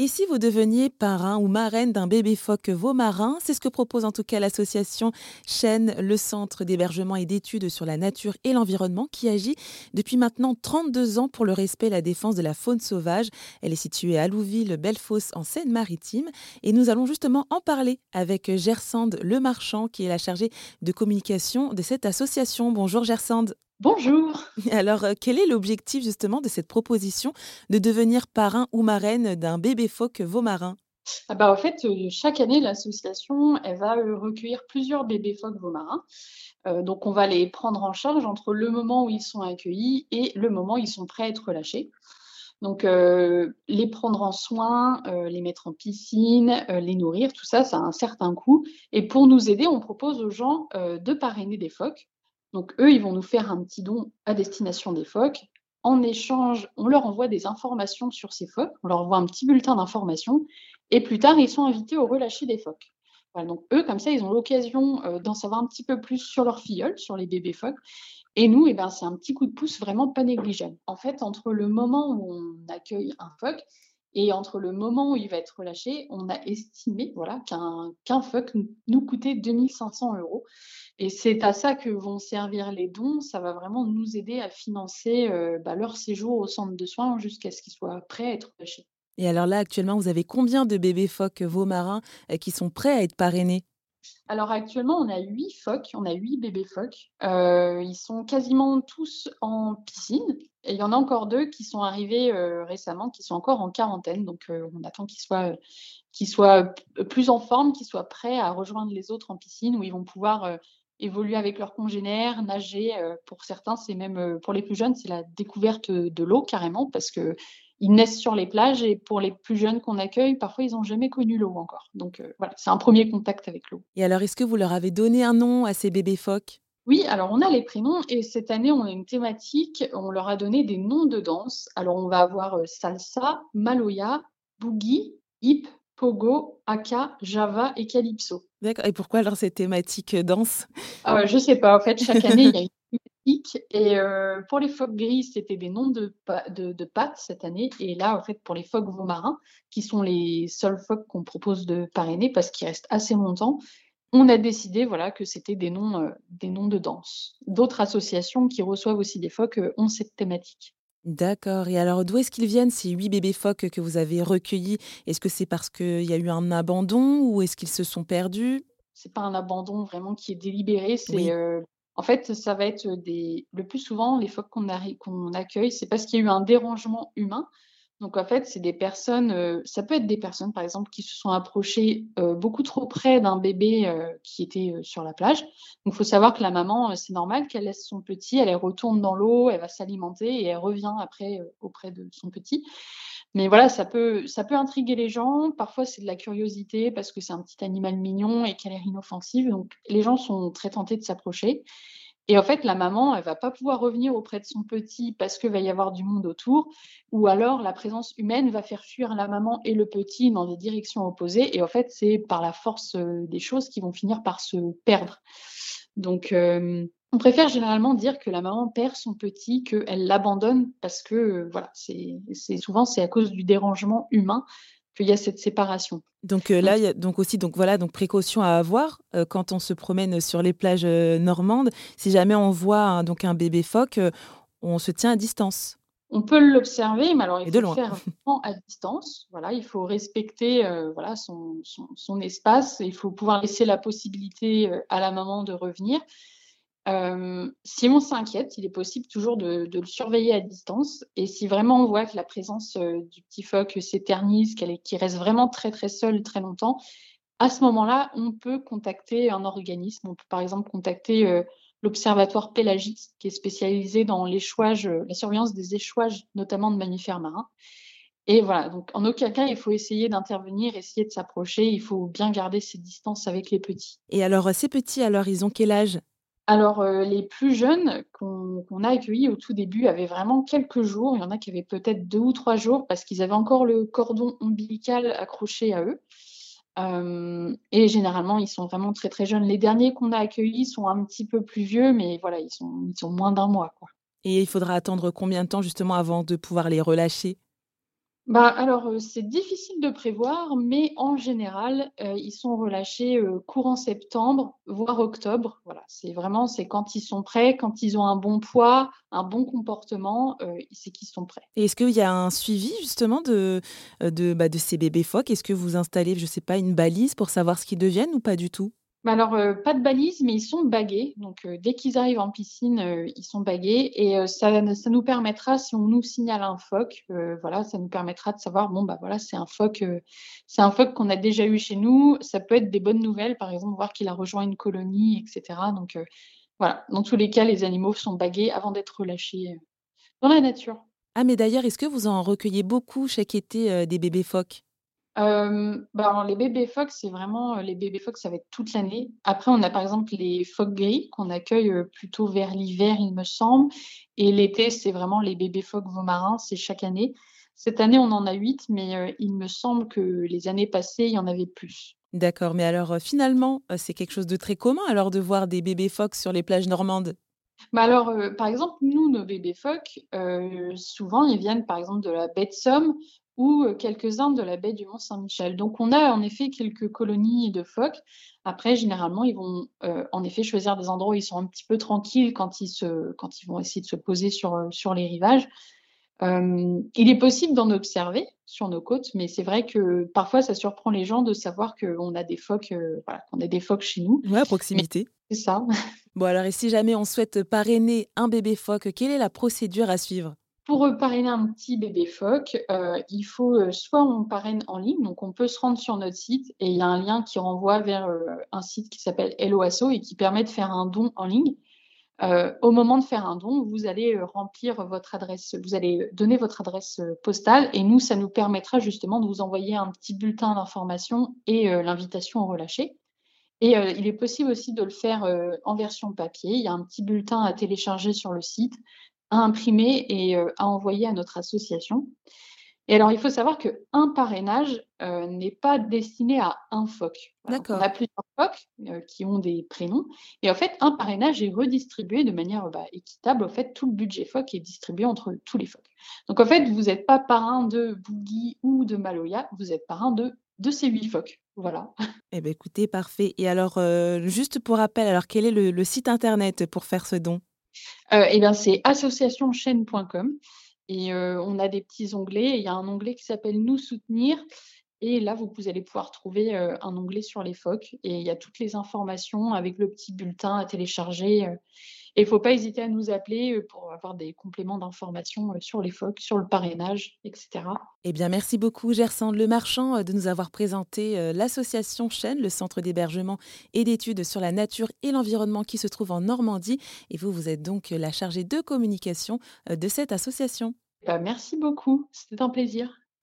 Et si vous deveniez parrain ou marraine d'un bébé phoque marin, c'est ce que propose en tout cas l'association Chêne, le centre d'hébergement et d'études sur la nature et l'environnement, qui agit depuis maintenant 32 ans pour le respect et la défense de la faune sauvage. Elle est située à Louville, Bellefosse, en Seine-Maritime. Et nous allons justement en parler avec Gersande Lemarchand, qui est la chargée de communication de cette association. Bonjour Gersande. Bonjour. Alors, euh, quel est l'objectif justement de cette proposition de devenir parrain ou marraine d'un bébé phoque vaumarin? Ah bah, En fait, euh, chaque année, l'association, elle va euh, recueillir plusieurs bébés phoques vaumarins. donc, on va les prendre en charge entre le moment où ils sont accueillis et le moment où ils sont prêts à être relâchés. Donc, les prendre en soin, les mettre en piscine, les nourrir, tout ça, ça a un certain coût. Et pour nous aider, on propose aux gens de parrainer des phoques. Donc eux, ils vont nous faire un petit don à destination des phoques. En échange, on leur envoie des informations sur ces phoques, on leur envoie un petit bulletin d'information, et plus tard, ils sont invités au relâcher des phoques. donc eux, comme ça, ils ont l'occasion euh, d'en savoir un petit peu plus sur leurs filleuls, sur les bébés phoques. Et nous, eh ben, c'est un petit coup de pouce vraiment pas négligeable. En fait, entre le moment où on accueille un phoque et entre le moment où il va être relâché, on a estimé voilà, qu'un qu'un phoque nous coûtait 2500 euros. Et c'est à ça que vont servir les dons. Ça va vraiment nous aider à financer euh, bah, leur séjour au centre de soins jusqu'à ce qu'ils soient prêts à être relâchés. Et alors là, actuellement, vous avez combien de bébés phoques marins euh, qui sont prêts à être parrainés? Alors actuellement, on a huit phoques, on a huit bébés phoques. Euh, ils sont quasiment tous en piscine. Et il y en a encore deux qui sont arrivés euh, récemment, qui sont encore en quarantaine. Donc euh, on attend qu'ils soient, soient plus en forme, qu'ils soient prêts à rejoindre les autres en piscine, où ils vont pouvoir évoluer avec leurs congénères, nager. pour certains, c'est même pour les plus jeunes, c'est la découverte de l'eau carrément, parce que ils naissent sur les plages et pour les plus jeunes qu'on accueille, parfois ils n'ont jamais connu l'eau encore. Donc euh, voilà, c'est un premier contact avec l'eau. Et alors, est-ce que vous leur avez donné un nom à ces bébés phoques? Oui, alors on a les prénoms et cette année on a une thématique, on leur a donné des noms de danse. Alors on va avoir euh, salsa, maloya, boogie, hip, pogo, aka, java et calypso. D'accord. Et pourquoi alors ces thématiques euh, danse? Ah Je sais pas. En fait, chaque année il y a une et euh, pour les phoques gris, c'était des noms de, de, pattes cette année. Et là, en fait, pour les phoques marins, qui sont les seuls phoques qu'on propose de parrainer parce qu'ils restent assez longtemps, on a décidé voilà, que c'était des noms, euh, des noms de danse. D'autres associations qui reçoivent aussi des phoques euh, ont cette thématique. D'accord. Et alors, d'où est-ce qu'ils viennent, ces huit bébés phoques que vous avez recueillis? Est-ce que c'est parce qu'il y a eu un abandon ou est-ce qu'ils se sont perdus? C'est pas un abandon vraiment qui est délibéré. C'est en fait, ça va être des. Le plus souvent, les phoques qu'on accueille, c'est parce qu'il y a eu un dérangement humain. Donc, en fait, c'est des personnes. Euh, ça peut être des personnes, par exemple, qui se sont approchées euh, beaucoup trop près d'un bébé euh, qui était sur la plage. Donc, il faut savoir que la maman, c'est normal qu'elle laisse son petit, elle retourne dans l'eau, elle va s'alimenter et elle revient après auprès de son petit. Mais voilà, ça peut, ça peut intriguer les gens. Parfois, c'est de la curiosité parce que c'est un petit animal mignon et qu'elle est inoffensive. Donc, les gens sont très tentés de s'approcher. Et en fait, la maman, elle va pas pouvoir revenir auprès de son petit parce qu'il va y avoir du monde autour, ou alors la présence humaine va faire fuir la maman et le petit dans des directions opposées. Et en fait, c'est par la force euh, des choses qu'ils vont finir par se perdre. Donc, euh, on préfère généralement dire que la maman perd son petit, qu'elle l'abandonne parce que euh, voilà, c'est souvent c'est à cause du dérangement humain qu'il y a cette séparation. Donc euh, là, il y a donc aussi donc voilà donc précaution à avoir euh, quand on se promène sur les plages normandes. Si jamais on voit un, donc un bébé phoque, on se tient à distance. On peut l'observer, mais alors il faut faire à distance. Voilà, il faut respecter voilà son, son, son, espace. Il faut pouvoir laisser la possibilité à la maman de revenir. Euh, si on s'inquiète, il est possible toujours de, le surveiller à distance. Et si vraiment on voit que la présence euh, du petit phoque s'éternise, qu'il reste vraiment très très seul très longtemps, à ce moment-là, on peut contacter un organisme. On peut par exemple contacter euh, l'Observatoire pélagique, qui est spécialisé dans l'échouage, la surveillance des échouages, notamment de mammifères marins. Et voilà, donc en aucun cas, il faut essayer d'intervenir, essayer de s'approcher. Il faut bien garder ses distances avec les petits. Et alors, ces petits, alors, ils ont quel âge? Alors, euh, les plus jeunes qu'on a accueillis au tout début avaient vraiment quelques jours. Il y en a qui avaient peut-être deux ou trois jours parce qu'ils avaient encore le cordon ombilical accroché à eux. Euh, et généralement, ils sont vraiment très très jeunes. Les derniers qu'on a accueillis sont un petit peu plus vieux, mais voilà, ils sont, moins d'un mois. Et il faudra attendre combien de temps justement avant de pouvoir les relâcher? Bah, alors, heu, c'est difficile de prévoir, mais en général, heu, ils sont relâchés, heu, courant septembre, voire octobre. Voilà, c'est vraiment c'est quand ils sont prêts, quand ils ont un bon poids, un bon comportement, c'est qu'ils sont prêts. Et est-ce qu'il y a un suivi justement de, de, bah, de ces bébés phoques? Est-ce que vous installez, je sais pas, une balise pour savoir ce qu'ils deviennent ou pas du tout? Mais alors, heu, pas de balise, mais ils sont bagués. Donc, heu, dès qu'ils arrivent en piscine, heu, ils sont bagués et ça ça nous permettra, si on nous signale un phoque, voilà, ça nous permettra de savoir, bon, bah, voilà, c'est un phoque, c'est un phoque qu'on a déjà eu chez nous. Ça peut être des bonnes nouvelles, par exemple, voir qu'il a rejoint une colonie et cetera. Donc, voilà, dans tous les cas, les animaux sont bagués avant d'être relâchés, dans la nature. Ah mais d'ailleurs, est-ce que vous en recueillez beaucoup chaque été, des bébés phoques? Hem, bah, les bébés phoques, c'est vraiment, heu, les bébés phoques, ça va être toute l'année. Après, on a par exemple les phoques gris qu'on accueille, heu, plutôt vers l'hiver, il me semble et l'été, c'est vraiment les bébés phoques marins, c'est chaque année. Cette année, on en a 8, mais il me semble que les années passées, il y en avait plus. D'accord, mais alors, finalement, c'est quelque chose de très commun alors de voir des bébés phoques sur les plages normandes? Bah, alors, par exemple, nous, nos bébés phoques, souvent, ils viennent, par exemple, de la baie de Somme ou, heu, quelques-uns de la baie du Mont-Saint-Michel. Donc on a, en effet, quelques colonies de phoques. Après, généralement, ils vont, heu, en effet, choisir des endroits où ils sont un petit peu tranquilles quand ils se quand ils vont essayer de se poser sur, sur les rivages. Il est possible d'en observer sur nos côtes, mais c'est vrai que, parfois, ça surprend les gens de savoir qu'on a des phoques, voilà, qu'on a des phoques chez nous. Ouais, à proximité. c'est ça. Bon alors et si jamais on souhaite parrainer un bébé phoque, quelle est la procédure à suivre? Pour, parrainer un petit bébé phoque, heu, il faut, heu, soit on parraine en ligne, donc on peut se rendre sur notre site et il y a un lien qui renvoie vers, heu, un site qui s'appelle Hello Asso et qui permet de faire un don en ligne. Au moment de faire un don, vous allez, remplir votre adresse vous allez donner votre adresse, postale et nous, ça nous permettra justement de vous envoyer un petit bulletin d'information et l'invitation au relâcher et il est possible aussi de le faire, en version papier. Il y a un petit bulletin à télécharger sur le site, à imprimer et heu, à envoyer à notre association. Et alors, il faut savoir qu'un parrainage, heu, n'est pas destiné à un phoque. Voilà, on a plusieurs phoques, heu, qui ont des prénoms et en fait, un parrainage est redistribué de manière, bah, équitable. En fait, tout le budget phoque est distribué entre tous les phoques. Donc en fait, vous êtes pas parrain de Bougui ou de Maloya, vous êtes parrain de de ces 8 phoques. Voilà. Eh beh, écoutez, parfait et alors, juste pour rappel, alors quel est le le site internet pour faire ce don? Et bien, c'est associationchaîne.com et heu, on a des petits onglets. Il y a un onglet qui s'appelle «Nous soutenir» et là, vous vous allez pouvoir trouver, heu, un onglet sur les phoques. Et il y a toutes les informations avec le petit bulletin à télécharger, et il faut pas hésiter à nous appeler, heu, pour avoir des compléments d'informations, heu, sur les phoques, sur le parrainage et cetera. Eh bien, merci beaucoup Gersande Lemarchand, heu, de nous avoir présenté, l'association Chênes, le centre d'hébergement et d'études sur la nature et l'environnement qui se trouve en Normandie et vous, vous êtes donc, la chargée de communication, de cette association. Bah, merci beaucoup, c'était un plaisir.